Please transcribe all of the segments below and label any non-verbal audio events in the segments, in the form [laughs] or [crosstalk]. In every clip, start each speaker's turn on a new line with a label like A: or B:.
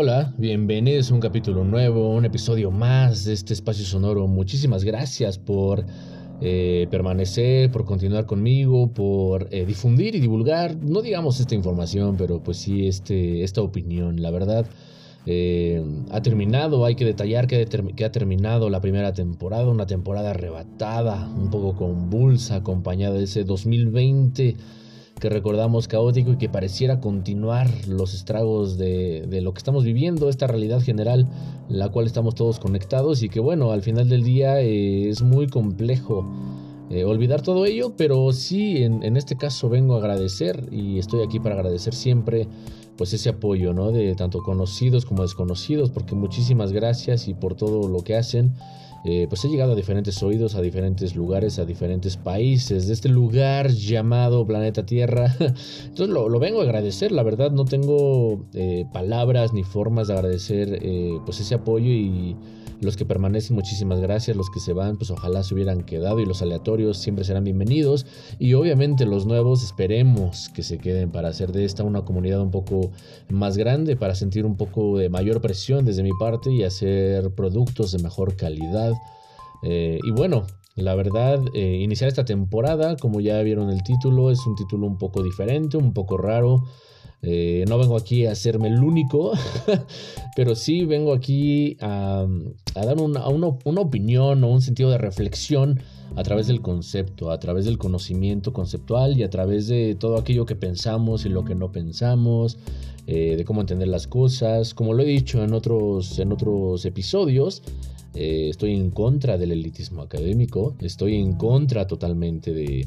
A: Hola, bienvenidos a un capítulo nuevo, un episodio más de este espacio sonoro. Muchísimas gracias por eh, permanecer, por continuar conmigo, por eh, difundir y divulgar, no digamos esta información, pero pues sí este, esta opinión. La verdad, eh, ha terminado, hay que detallar que, que, ha terminado la primera temporada, una temporada arrebatada, un poco convulsa, acompañada de ese 2020 que recordamos caótico y que pareciera continuar los estragos de, lo que estamos viviendo, esta realidad general, la cual estamos todos conectados y que bueno, al final del día eh, es muy complejo eh, olvidar todo ello, pero sí, en, este caso vengo a agradecer y estoy aquí para agradecer siempre pues ese apoyo, ¿no? De tanto conocidos como desconocidos, porque muchísimas gracias y por todo lo que hacen. Eh, pues he llegado a diferentes oídos, a diferentes lugares, a diferentes países de este lugar llamado planeta Tierra. [laughs] Entonces lo, vengo a agradecer, la verdad no tengo eh, palabras ni formas de agradecer eh, pues ese apoyo y los que permanecen, muchísimas gracias. Los que se van, pues ojalá se hubieran quedado y los aleatorios siempre serán bienvenidos. Y obviamente los nuevos esperemos que se queden para hacer de esta una comunidad un poco más grande, para sentir un poco de mayor presión desde mi parte y hacer productos de mejor calidad. Eh, y bueno, la verdad, eh, iniciar esta temporada, como ya vieron el título, es un título un poco diferente, un poco raro. Eh, no vengo aquí a hacerme el único, [laughs] pero sí vengo aquí a, dar una, opinión o un sentido de reflexión a través del concepto, a través del conocimiento conceptual y a través de todo aquello que pensamos y lo que no pensamos, eh, de cómo entender las cosas. Como lo he dicho en otros, en otros episodios, eh, estoy en contra del elitismo académico, estoy en contra totalmente de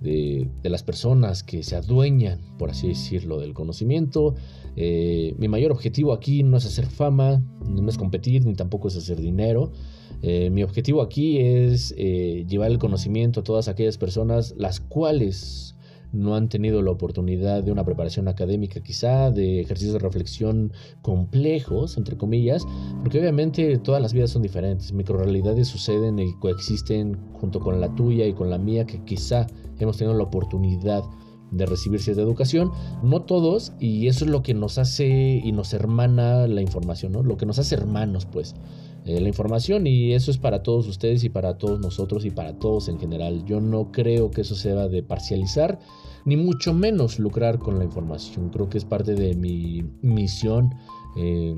A: de, las personas que se adueñan, por así decirlo, del conocimiento. Eh, mi mayor objetivo aquí no es hacer fama, no es competir, ni tampoco es hacer dinero. Eh, mi objetivo aquí es eh, llevar el conocimiento a todas aquellas personas las cuales no han tenido la oportunidad de una preparación académica quizá, de ejercicios de reflexión complejos, entre comillas, porque obviamente todas las vidas son diferentes, microrealidades suceden y coexisten junto con la tuya y con la mía, que quizá hemos tenido la oportunidad de recibir cierta educación, no todos, y eso es lo que nos hace y nos hermana la información, ¿no? Lo que nos hace hermanos, pues. Eh, la información y eso es para todos ustedes y para todos nosotros y para todos en general. Yo no creo que eso sea de parcializar ni mucho menos lucrar con la información. Creo que es parte de mi misión eh,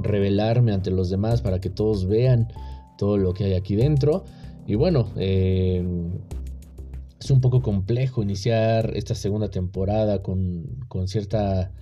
A: revelarme ante los demás para que todos vean todo lo que hay aquí dentro. Y bueno, eh, es un poco complejo iniciar esta segunda temporada con, con cierta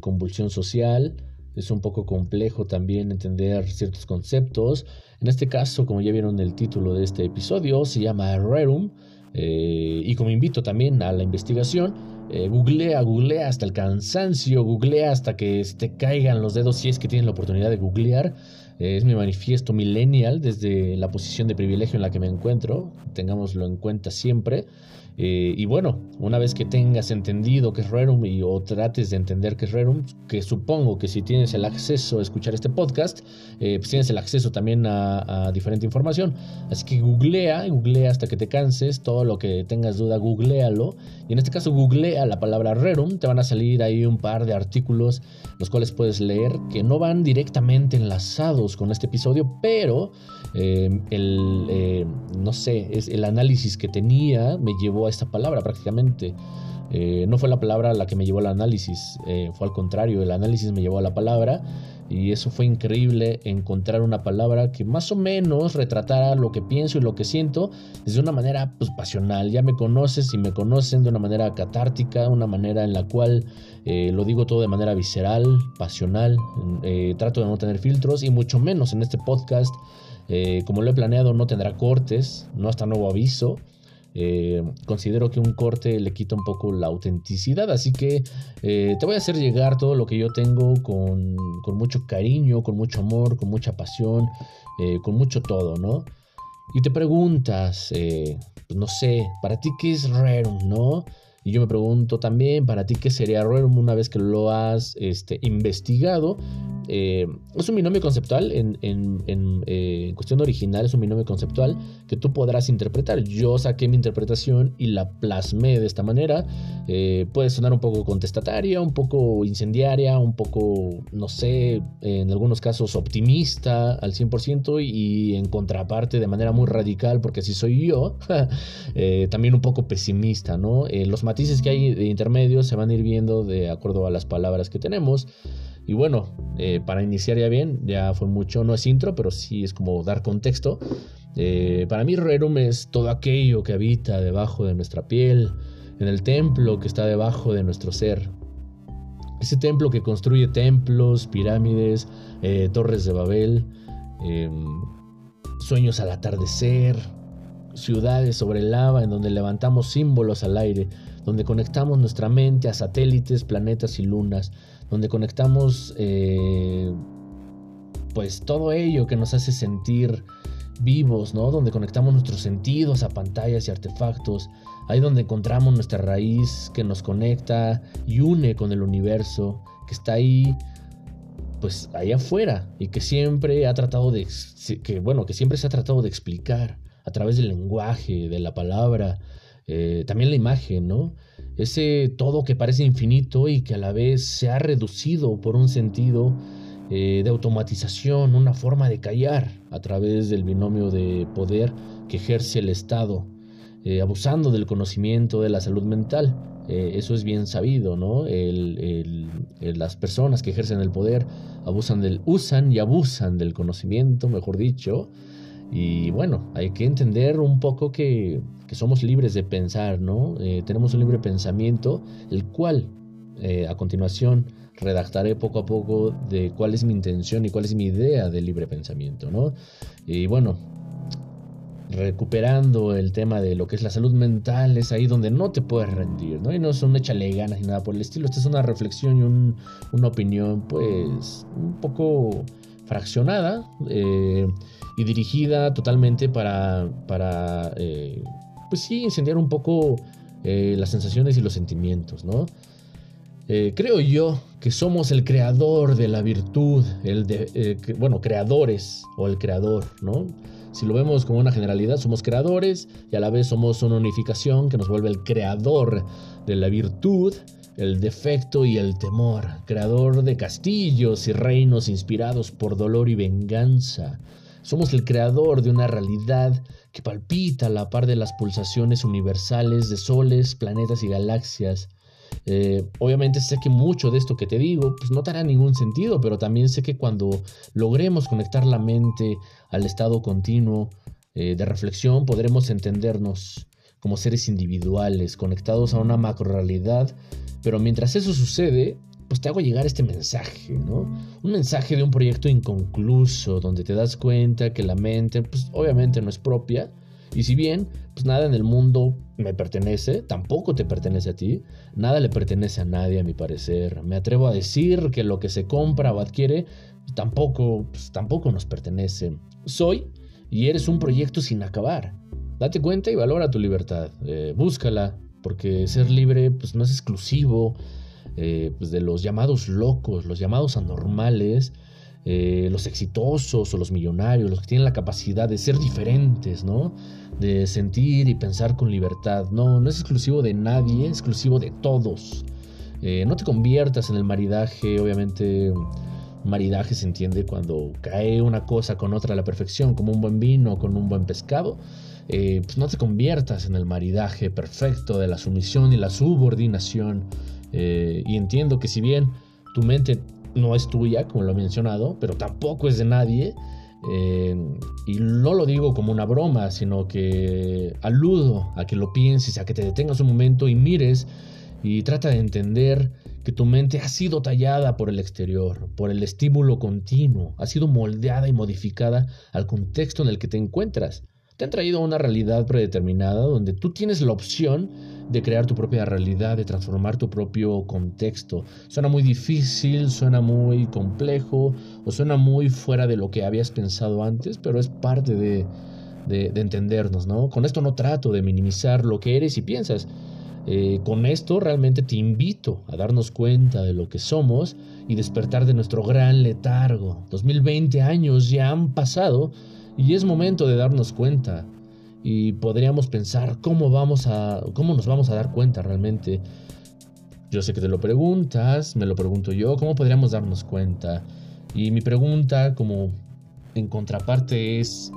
A: convulsión social es un poco complejo también entender ciertos conceptos. En este caso, como ya vieron el título de este episodio, se llama Rerum. Eh, y como invito también a la investigación, eh, googlea, googlea hasta el cansancio, googlea hasta que te caigan los dedos si es que tienes la oportunidad de googlear. Eh, es mi manifiesto millennial desde la posición de privilegio en la que me encuentro, tengámoslo en cuenta siempre. Eh, y bueno, una vez que tengas entendido qué es Rerum y, o trates de entender qué es Rerum, que supongo que si tienes el acceso a escuchar este podcast, eh, pues tienes el acceso también a, diferente información. Así que googlea, googlea hasta que te canses, todo lo que tengas duda, googlealo. Y en este caso, googlea la palabra Rerum, te van a salir ahí un par de artículos los cuales puedes leer que no van directamente enlazados con este episodio, pero eh, el, no sé, es el análisis que tenía me llevó a esta palabra prácticamente. Eh, no fue la palabra la que me llevó al análisis, eh, fue al contrario, el análisis me llevó a la palabra y eso fue increíble encontrar una palabra que más o menos retratara lo que pienso y lo que siento desde una manera pues, pasional. Ya me conoces y me conocen de una manera catártica, una manera en la cual eh, lo digo todo de manera visceral, pasional, trato de no tener filtros y mucho menos en este podcast. como lo he planeado no tendrá cortes, no hasta nuevo aviso. Eh, considero que un corte le quita un poco la autenticidad, así que eh, te voy a hacer llegar todo lo que yo tengo con, mucho cariño, con mucho amor, con mucha pasión, eh, con mucho todo, ¿no? Y te preguntas, pues no sé, para ti qué es Rerum, ¿no? Y yo me pregunto también, para ti qué sería Rerum una vez que lo has este, investigado eh, es un binomio conceptual, en, en, en, eh, cuestión original es un binomio conceptual que tú podrás interpretar. Yo saqué mi interpretación y la plasmé de esta manera. Eh, puede sonar un poco contestataria, un poco incendiaria, un poco, no sé, en algunos casos optimista al 100% y en contraparte de manera muy radical, porque así soy yo, [laughs] también un poco pesimista, ¿no? los matices que hay de intermedios se van a ir viendo de acuerdo a las palabras que tenemos. Y bueno, eh, para iniciar ya bien, ya fue mucho, no es intro, pero sí es como dar contexto. Eh, para mí Rerum es todo aquello que habita debajo de nuestra piel, en el templo que está debajo de nuestro ser. Ese templo que construye templos, pirámides, eh, torres de Babel, em, sueños al atardecer, ciudades sobre lava en donde levantamos símbolos al aire, donde conectamos nuestra mente a satélites, planetas y lunas, donde conectamos eh, pues todo ello que nos hace sentir vivos, ¿no? Donde conectamos nuestros sentidos a pantallas y artefactos, ahí donde encontramos nuestra raíz que nos conecta y une con el universo, que está ahí pues allá afuera y que siempre ha tratado de que bueno, que siempre se ha tratado de explicar a través del lenguaje, de la palabra, eh, también la imagen, ¿no? Ese todo que parece infinito y que a la vez se ha reducido por un sentido eh, de automatización, una forma de callar a través del binomio de poder que ejerce el Estado, eh, abusando del conocimiento de la salud mental. Eh, eso es bien sabido, ¿no? las personas que ejercen el poder abusan del, usan y abusan del conocimiento, mejor dicho, y bueno, hay que entender un poco que, somos libres de pensar, ¿no? Eh, tenemos un libre pensamiento, el cual eh, a continuación redactaré poco a poco de cuál es mi intención y cuál es mi idea de libre pensamiento, ¿no? Y bueno, recuperando el tema de lo que es la salud mental, es ahí donde no te puedes rendir, ¿no? Y no son échale ganas ni nada por el estilo, esta es una reflexión y una opinión, pues, un poco fraccionada. Eh, y dirigida totalmente para, para eh, pues sí, incendiar un poco eh, las sensaciones y los sentimientos, ¿no? Eh, creo yo que somos el creador de la virtud, el de, bueno, creadores o el creador, ¿no? Si lo vemos como una generalidad, somos creadores y a la vez somos una unificación que nos vuelve el creador de la virtud, el defecto y el temor, creador de castillos y reinos inspirados por dolor y venganza, somos el creador de una realidad que palpita a la par de las pulsaciones universales de soles, planetas y galaxias. Eh, obviamente sé que mucho de esto que te digo pues no te hará ningún sentido, pero también sé que cuando logremos conectar la mente al estado continuo eh, de reflexión podremos entendernos como seres individuales, conectados a una macro realidad, pero mientras eso sucede, pues te hago llegar este mensaje, ¿no? Un mensaje de un proyecto inconcluso, donde te das cuenta que la mente, pues obviamente no es propia, y si bien, pues nada en el mundo me pertenece, tampoco te pertenece a ti, nada le pertenece a nadie a mi parecer. Me atrevo a decir que lo que se compra o adquiere tampoco, pues, tampoco nos pertenece. Soy y eres un proyecto sin acabar. Date cuenta y valora tu libertad. Eh, búscala, porque ser libre pues, no es exclusivo eh, pues de los llamados locos, los llamados anormales, eh, los exitosos o los millonarios, los que tienen la capacidad de ser diferentes, ¿no? De sentir y pensar con libertad. No, no es exclusivo de nadie, es exclusivo de todos. No te conviertas en el maridaje, obviamente maridaje se entiende cuando cae una cosa con otra a la perfección, como un buen vino con un buen pescado. Pues no te conviertas en el maridaje perfecto de la sumisión y la subordinación eh, y entiendo que si bien tu mente no es tuya, como lo he mencionado, pero tampoco es de nadie, eh, y no lo digo como una broma, sino que aludo a que lo pienses, a que te detengas un momento y mires y trata de entender que tu mente ha sido tallada por el exterior, por el estímulo continuo, ha sido moldeada y modificada al contexto en el que te encuentras. Te han traído a una realidad predeterminada donde tú tienes la opción de crear tu propia realidad, de transformar tu propio contexto. Suena muy difícil, suena muy complejo o suena muy fuera de lo que habías pensado antes, pero es parte de, entendernos, ¿no? Con esto no trato de minimizar lo que eres y piensas. Eh, con esto realmente te invito a darnos cuenta de lo que somos y despertar de nuestro gran letargo. 2020 años ya han pasado y es momento de darnos cuenta. Y podríamos pensar cómo vamos a cómo nos vamos a dar cuenta realmente. Yo sé que te lo preguntas, me lo pregunto yo, ¿cómo podríamos darnos cuenta? Y mi pregunta como en contraparte es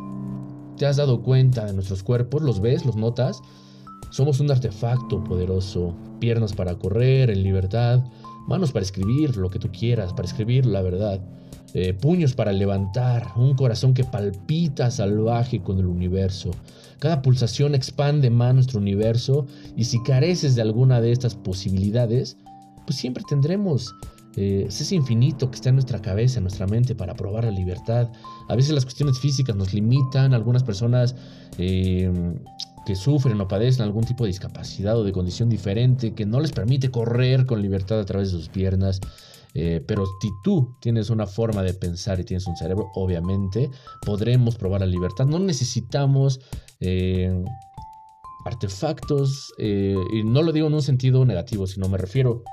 A: ¿te has dado cuenta de nuestros cuerpos? ¿Los ves? ¿Los notas? Somos un artefacto poderoso, piernas para correr en libertad, manos para escribir lo que tú quieras, para escribir la verdad, eh, puños para levantar, un corazón que palpita salvaje con el universo. Cada pulsación expande más nuestro universo y si careces de alguna de estas posibilidades, pues siempre tendremos eh, ese infinito que está en nuestra cabeza, en nuestra mente para probar la libertad. A veces las cuestiones físicas nos limitan, algunas personas eh, que sufren o padecen algún tipo de discapacidad o de condición diferente que no les permite correr con libertad a través de sus piernas. Eh, pero si tú tienes una forma de pensar y tienes un cerebro, obviamente podremos probar la libertad. No necesitamos eh, artefactos, eh, y no lo digo en un sentido negativo, sino me refiero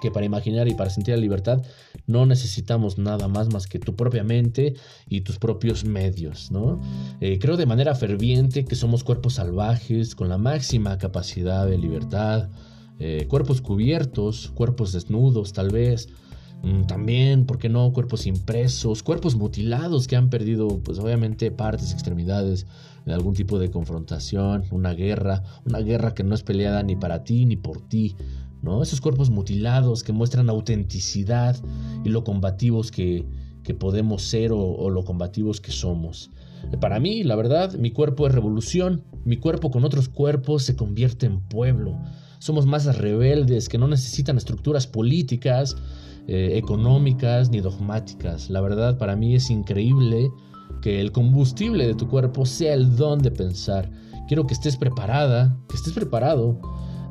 A: que para imaginar y para sentir la libertad no necesitamos nada más más que tu propia mente y tus propios medios, ¿no? Eh, creo de manera ferviente que somos cuerpos salvajes con la máxima capacidad de libertad, eh, cuerpos cubiertos, cuerpos desnudos tal vez, mm, también, ¿por qué no? Cuerpos impresos, cuerpos mutilados que han perdido, pues obviamente, partes, extremidades en algún tipo de confrontación, una guerra, una guerra que no es peleada ni para ti ni por ti, esos cuerpos mutilados que muestran autenticidad y lo combativos que, podemos ser o, lo combativos que somos. Para mí, la verdad, mi cuerpo es revolución, mi cuerpo con otros cuerpos se convierte en pueblo. Somos masas rebeldes que no necesitan estructuras políticas, eh, económicas ni dogmáticas. La verdad, para mí es increíble que el combustible de tu cuerpo sea el don de pensar. Quiero que estés preparada, que estés preparado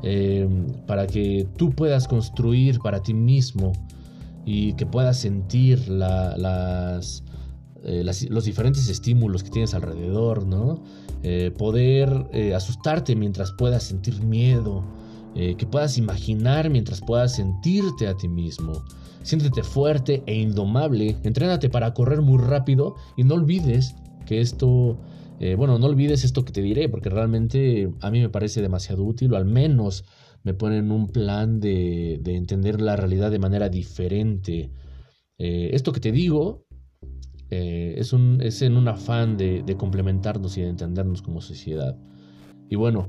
A: Em, para que tú puedas construir para ti mismo y que puedas sentir eh, los diferentes estímulos que tienes alrededor, ¿no? Eh, poder eh, asustarte mientras puedas sentir miedo, que puedas imaginar mientras puedas sentirte a ti mismo. Siéntete fuerte e indomable, entrénate para correr muy rápido y no olvides que esto eh, bueno, no olvides esto que te diré, porque realmente a mí me parece demasiado útil, o al menos me ponen un plan de, entender la realidad de manera diferente. Eh, esto que te digo eh, es, un, en un afán de, de complementarnos y de entendernos como sociedad. Y bueno,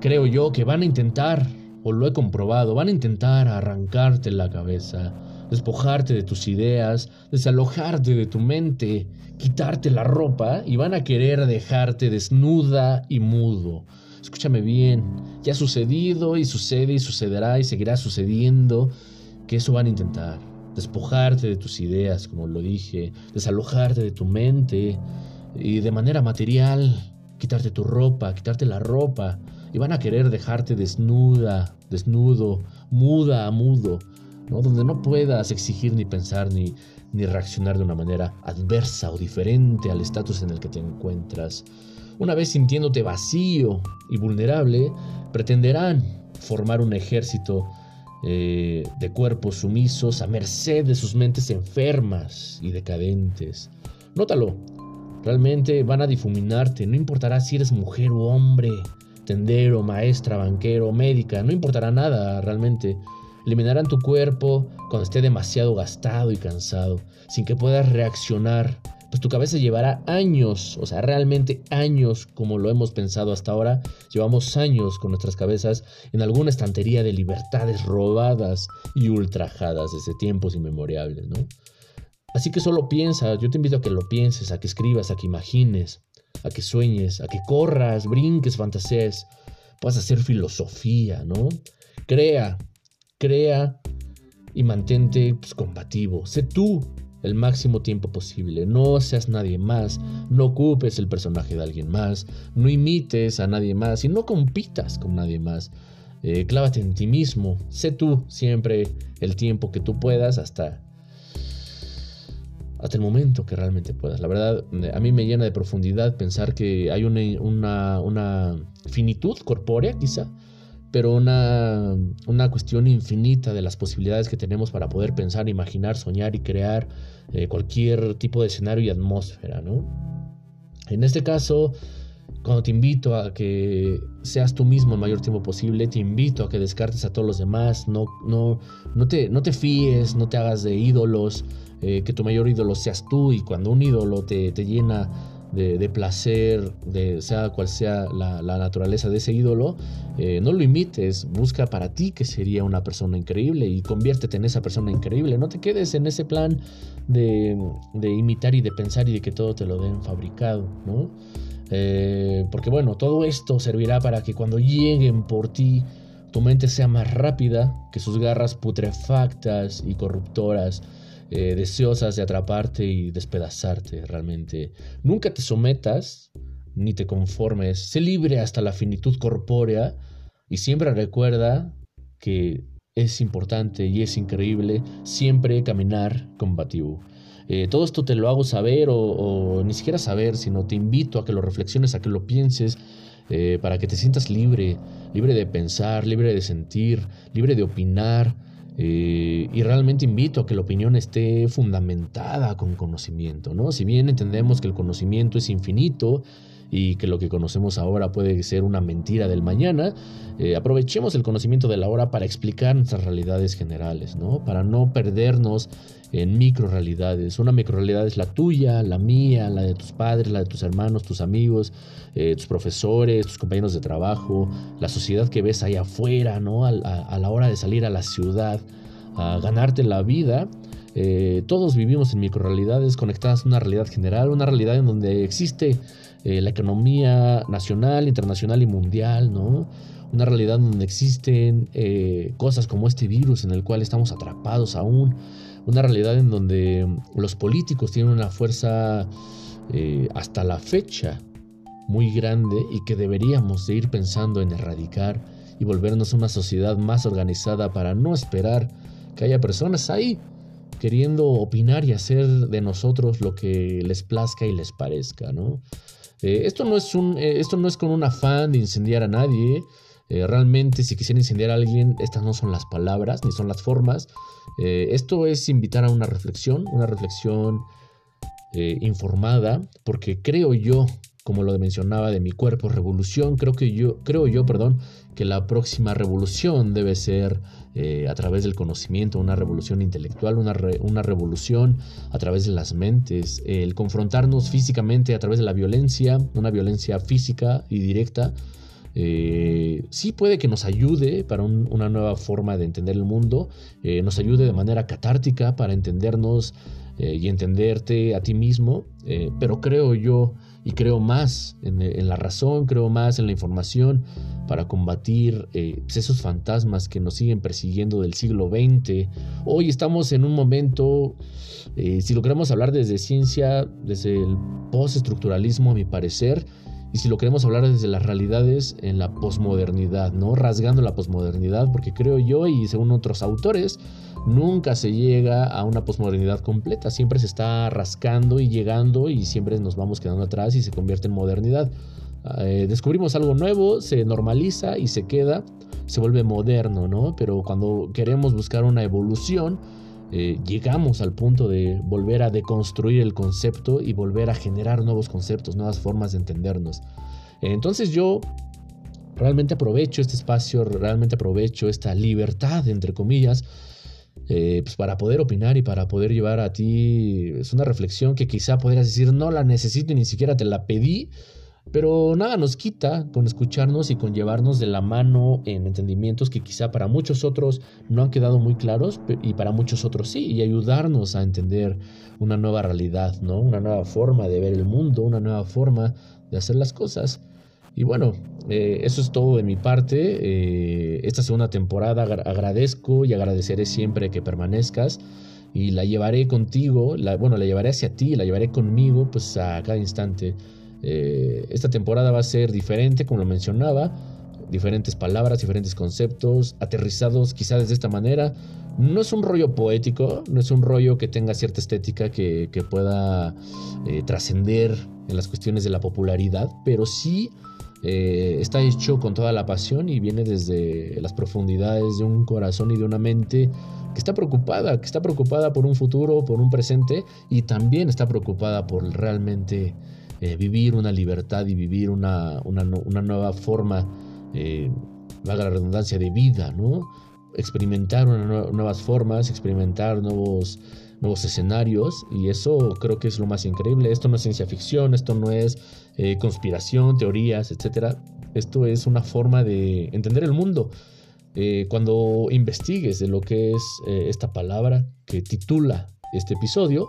A: creo yo que van a intentar, o lo he comprobado, van a intentar arrancarte la cabeza despojarte de tus ideas, desalojarte de tu mente, quitarte la ropa y van a querer dejarte desnuda y mudo. Escúchame bien, ya ha sucedido y sucede y sucederá y seguirá sucediendo que eso van a intentar. Despojarte de tus ideas, como lo dije, desalojarte de tu mente y de manera material, quitarte tu ropa, quitarte la ropa y van a querer dejarte desnuda, desnudo, muda a mudo donde no puedas exigir ni pensar ni, ni reaccionar de una manera adversa o diferente al estatus en el que te encuentras. Una vez sintiéndote vacío y vulnerable, pretenderán formar un ejército eh, de cuerpos sumisos a merced de sus mentes enfermas y decadentes. Nótalo, realmente van a difuminarte, no importará si eres mujer o hombre, tendero, maestra, banquero, médica, no importará nada realmente eliminarán tu cuerpo cuando esté demasiado gastado y cansado, sin que puedas reaccionar, pues tu cabeza llevará años, o sea, realmente años, como lo hemos pensado hasta ahora, llevamos años con nuestras cabezas en alguna estantería de libertades robadas y ultrajadas desde tiempos inmemorables, ¿no? Así que solo piensa, yo te invito a que lo pienses, a que escribas, a que imagines, a que sueñes, a que corras, brinques, fantasees, puedas hacer filosofía, ¿no? Crea, Crea y mantente pues, combativo. Sé tú el máximo tiempo posible. No seas nadie más. No ocupes el personaje de alguien más. No imites a nadie más y no compitas con nadie más. Eh, clávate en ti mismo. Sé tú siempre el tiempo que tú puedas hasta hasta el momento que realmente puedas. La verdad, a mí me llena de profundidad pensar que hay una, una, una finitud corpórea, quizá, pero una, una, cuestión infinita de las posibilidades que tenemos para poder pensar, imaginar, soñar y crear eh, cualquier tipo de escenario y atmósfera, ¿no? En este caso, cuando te invito a que seas tú mismo el mayor tiempo posible, te invito a que descartes a todos los demás, no, no, no, te, no te fíes, no te hagas de ídolos, eh, que tu mayor ídolo seas tú y cuando un ídolo te, te llena de, placer, de sea cual sea la, naturaleza de ese ídolo, eh, no lo imites, busca para ti que sería una persona increíble y conviértete en esa persona increíble. No te quedes en ese plan de, de imitar y de pensar y de que todo te lo den fabricado, ¿no? Eh, porque bueno, todo esto servirá para que cuando lleguen por ti, tu mente sea más rápida que sus garras putrefactas y corruptoras eh, deseosas de atraparte y despedazarte realmente. Nunca te sometas ni te conformes. Sé libre hasta la finitud corpórea y siempre recuerda que es importante y es increíble siempre caminar combativo. Eh, todo esto te lo hago saber o, ni siquiera saber, sino te invito a que lo reflexiones, a que lo pienses, eh, para que te sientas libre, libre de pensar, libre de sentir, libre de opinar, eh, y realmente invito a que la opinión esté fundamentada con conocimiento, ¿no? Si bien entendemos que el conocimiento es infinito y que lo que conocemos ahora puede ser una mentira del mañana, eh, aprovechemos el conocimiento de la hora para explicar nuestras realidades generales, ¿no? Para no perdernos en micro realidades. Una micro realidad es la tuya, la mía, la de tus padres, la de tus hermanos, tus amigos, eh, tus profesores, tus compañeros de trabajo, la sociedad que ves allá afuera, ¿no? A, la hora de salir a la ciudad, a ganarte la vida. Eh, todos vivimos en microrealidades conectadas a una realidad general, una realidad en donde existe eh, la economía nacional, internacional y mundial, ¿no? Una realidad donde existen cosas como este virus en el cual estamos atrapados aún, una realidad en donde los políticos tienen una fuerza eh, hasta la fecha muy grande y que deberíamos de ir pensando en erradicar y volvernos una sociedad más organizada para no esperar que haya personas ahí queriendo opinar y hacer de nosotros lo que les plazca y les parezca, ¿no? Eh, esto, no es un, eh, esto no es con un afán de incendiar a nadie, eh, realmente si quisiera incendiar a alguien, estas no son las palabras ni son las formas. Eh, esto es invitar a una reflexión, una reflexión eh, informada, porque creo yo, como lo mencionaba de mi cuerpo, revolución, creo que yo, creo yo, perdón, que la próxima revolución debe ser a través del conocimiento, una revolución intelectual, una, una revolución a través de las mentes, el confrontarnos físicamente a través de la violencia, una violencia física y directa eh, sí puede que nos ayude para una nueva forma de entender el mundo, eh, nos ayude de manera catártica para entendernos eh, y entenderte a ti mismo, pero creo yo y creo más en, la razón, creo más en la información para combatir esos fantasmas que nos siguen persiguiendo del siglo XX. Hoy estamos en un momento, si lo queremos hablar desde ciencia, desde el postestructuralismo a mi parecer, y si lo queremos hablar desde las realidades en la posmodernidad, ¿no? Rasgando la posmodernidad, porque creo yo y según otros autores, nunca se llega a una posmodernidad completa, siempre se está rascando y llegando y siempre nos vamos quedando atrás y se convierte en modernidad. Eh, descubrimos algo nuevo, se normaliza y se queda, se vuelve moderno, ¿no? Pero cuando queremos buscar una evolución, eh, llegamos al punto de volver a deconstruir el concepto y volver a generar nuevos conceptos, nuevas formas de entendernos. Entonces yo realmente aprovecho este espacio, realmente aprovecho esta libertad, entre comillas, eh, pues para poder opinar y para poder llevar a ti, es una reflexión que quizá podrías decir, no la necesito y ni siquiera te la pedí, pero nada nos quita con escucharnos y con llevarnos de la mano en entendimientos que quizá para muchos otros no han quedado muy claros y para muchos otros sí, y ayudarnos a entender una nueva realidad, ¿no? Una nueva forma de ver el mundo, una nueva forma de hacer las cosas. Y bueno, eh, eso es todo de mi parte. Eh, esta segunda temporada agradezco y agradeceré siempre que permanezcas y la llevaré contigo, la, bueno, la llevaré hacia ti, la llevaré conmigo pues a cada instante. Eh, esta temporada va a ser diferente, como lo mencionaba, diferentes palabras, diferentes conceptos, aterrizados quizás de esta manera. No es un rollo poético, no es un rollo que tenga cierta estética que, pueda eh, trascender en las cuestiones de la popularidad, pero sí eh, está hecho con toda la pasión y viene desde las profundidades de un corazón y de una mente que está preocupada, que está preocupada por un futuro, por un presente y también está preocupada por realmente eh, vivir una libertad y vivir una, nueva forma, eh, valga la redundancia, de vida, ¿no? Experimentar nuevas formas, experimentar nuevos nuevos escenarios y eso creo que es lo más increíble. Esto no es ciencia ficción, esto no es eh, conspiración, teorías, etc. Esto es una forma de entender el mundo. Cuando investigues de lo que es esta palabra que titula este episodio,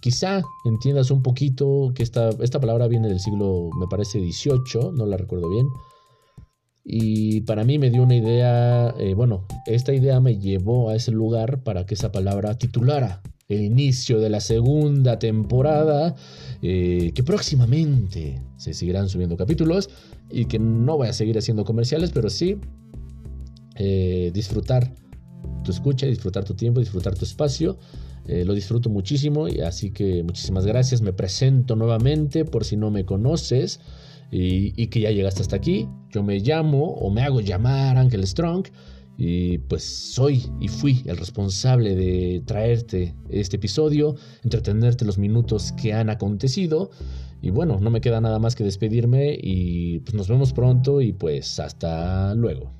A: quizá entiendas un poquito que esta, esta palabra viene del siglo, me parece, 18, no la recuerdo bien, y para mí me dio una idea, eh, bueno, esta idea me llevó a ese lugar para que esa palabra titulara el inicio de la segunda temporada, eh, que próximamente se seguirán subiendo capítulos y que no voy a seguir haciendo comerciales, pero sí eh, disfrutar tu escucha, disfrutar tu tiempo, disfrutar tu espacio. Lo disfruto muchísimo y así que muchísimas gracias. Me presento nuevamente por si no me conoces y, que ya llegaste hasta aquí. Yo me llamo o me hago llamar Ángel Strong y pues soy y fui el responsable de traerte este episodio, entretenerte los minutos que han acontecido. Y bueno, no me queda nada más que despedirme y pues nos vemos pronto y pues hasta luego.